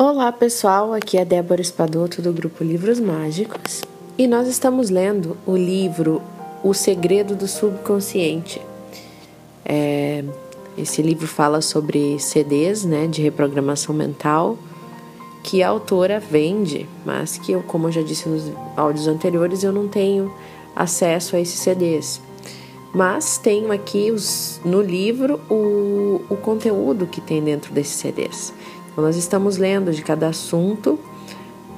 Olá pessoal, aqui é Débora Espadoto do grupo Livros Mágicos e nós estamos lendo o livro O Segredo do Subconsciente. É, esse livro fala sobre CDs né, de reprogramação mental que a autora vende, mas que eu, como eu já disse nos áudios anteriores, eu não tenho acesso a esses CDs. Mas tenho aqui os, no livro o, o conteúdo que tem dentro desses CDs. Então, nós estamos lendo de cada assunto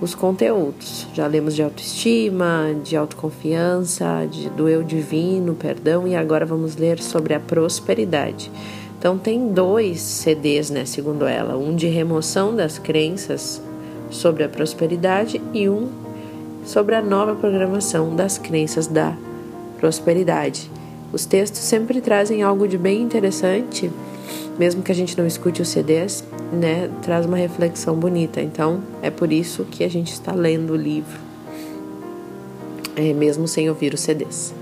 os conteúdos. Já lemos de autoestima, de autoconfiança, de, do eu divino, perdão, e agora vamos ler sobre a prosperidade. Então, tem dois CDs, né, segundo ela: um de remoção das crenças sobre a prosperidade e um sobre a nova programação das crenças da prosperidade. Os textos sempre trazem algo de bem interessante mesmo que a gente não escute os CDs, né, traz uma reflexão bonita. Então, é por isso que a gente está lendo o livro, é, mesmo sem ouvir os CDs.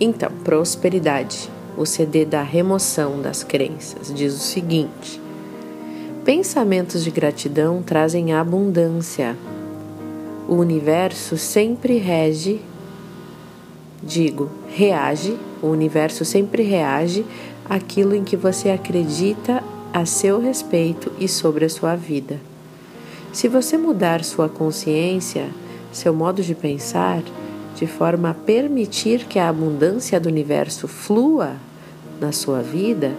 Então, prosperidade, o CD da remoção das crenças, diz o seguinte: Pensamentos de gratidão trazem abundância. O universo sempre rege, digo, reage, o universo sempre reage aquilo em que você acredita a seu respeito e sobre a sua vida. Se você mudar sua consciência, seu modo de pensar, de forma a permitir que a abundância do universo flua na sua vida,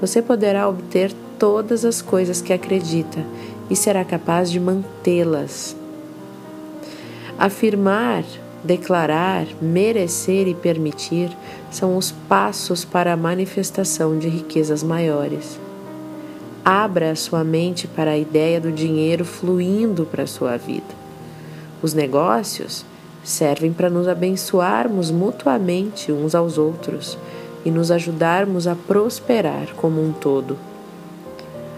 você poderá obter todas as coisas que acredita e será capaz de mantê-las. Afirmar declarar, merecer e permitir são os passos para a manifestação de riquezas maiores. Abra a sua mente para a ideia do dinheiro fluindo para a sua vida. Os negócios servem para nos abençoarmos mutuamente uns aos outros e nos ajudarmos a prosperar como um todo.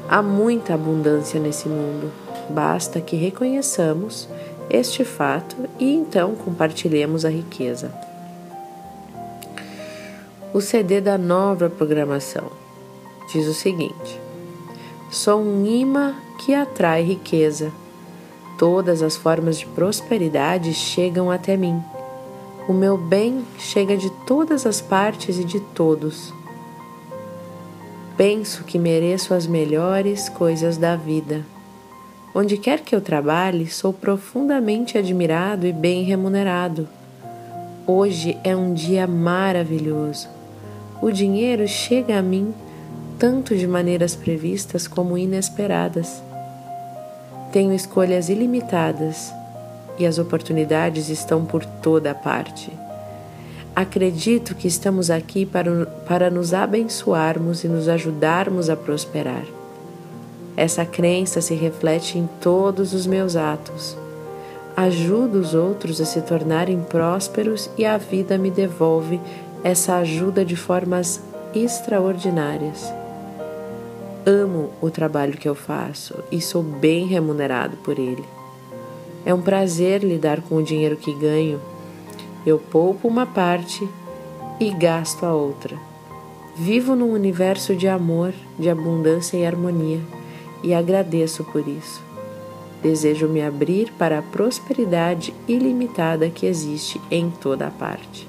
Há muita abundância nesse mundo, basta que reconheçamos este fato e então compartilhemos a riqueza. O CD da nova programação diz o seguinte: Sou um imã que atrai riqueza. Todas as formas de prosperidade chegam até mim. O meu bem chega de todas as partes e de todos. Penso que mereço as melhores coisas da vida. Onde quer que eu trabalhe, sou profundamente admirado e bem remunerado. Hoje é um dia maravilhoso. O dinheiro chega a mim tanto de maneiras previstas como inesperadas. Tenho escolhas ilimitadas e as oportunidades estão por toda parte. Acredito que estamos aqui para, para nos abençoarmos e nos ajudarmos a prosperar. Essa crença se reflete em todos os meus atos. Ajudo os outros a se tornarem prósperos e a vida me devolve essa ajuda de formas extraordinárias. Amo o trabalho que eu faço e sou bem remunerado por ele. É um prazer lidar com o dinheiro que ganho. Eu poupo uma parte e gasto a outra. Vivo num universo de amor, de abundância e harmonia e agradeço por isso. Desejo me abrir para a prosperidade ilimitada que existe em toda a parte.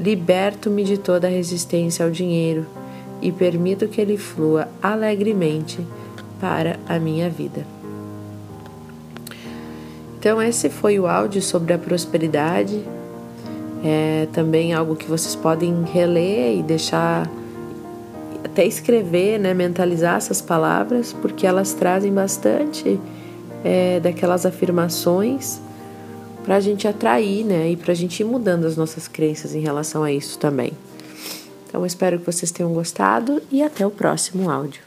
Liberto-me de toda resistência ao dinheiro e permito que ele flua alegremente para a minha vida. Então, esse foi o áudio sobre a prosperidade. É também algo que vocês podem reler e deixar até escrever, né, mentalizar essas palavras, porque elas trazem bastante é, daquelas afirmações para a gente atrair, né, e para a gente ir mudando as nossas crenças em relação a isso também. Então, espero que vocês tenham gostado e até o próximo áudio.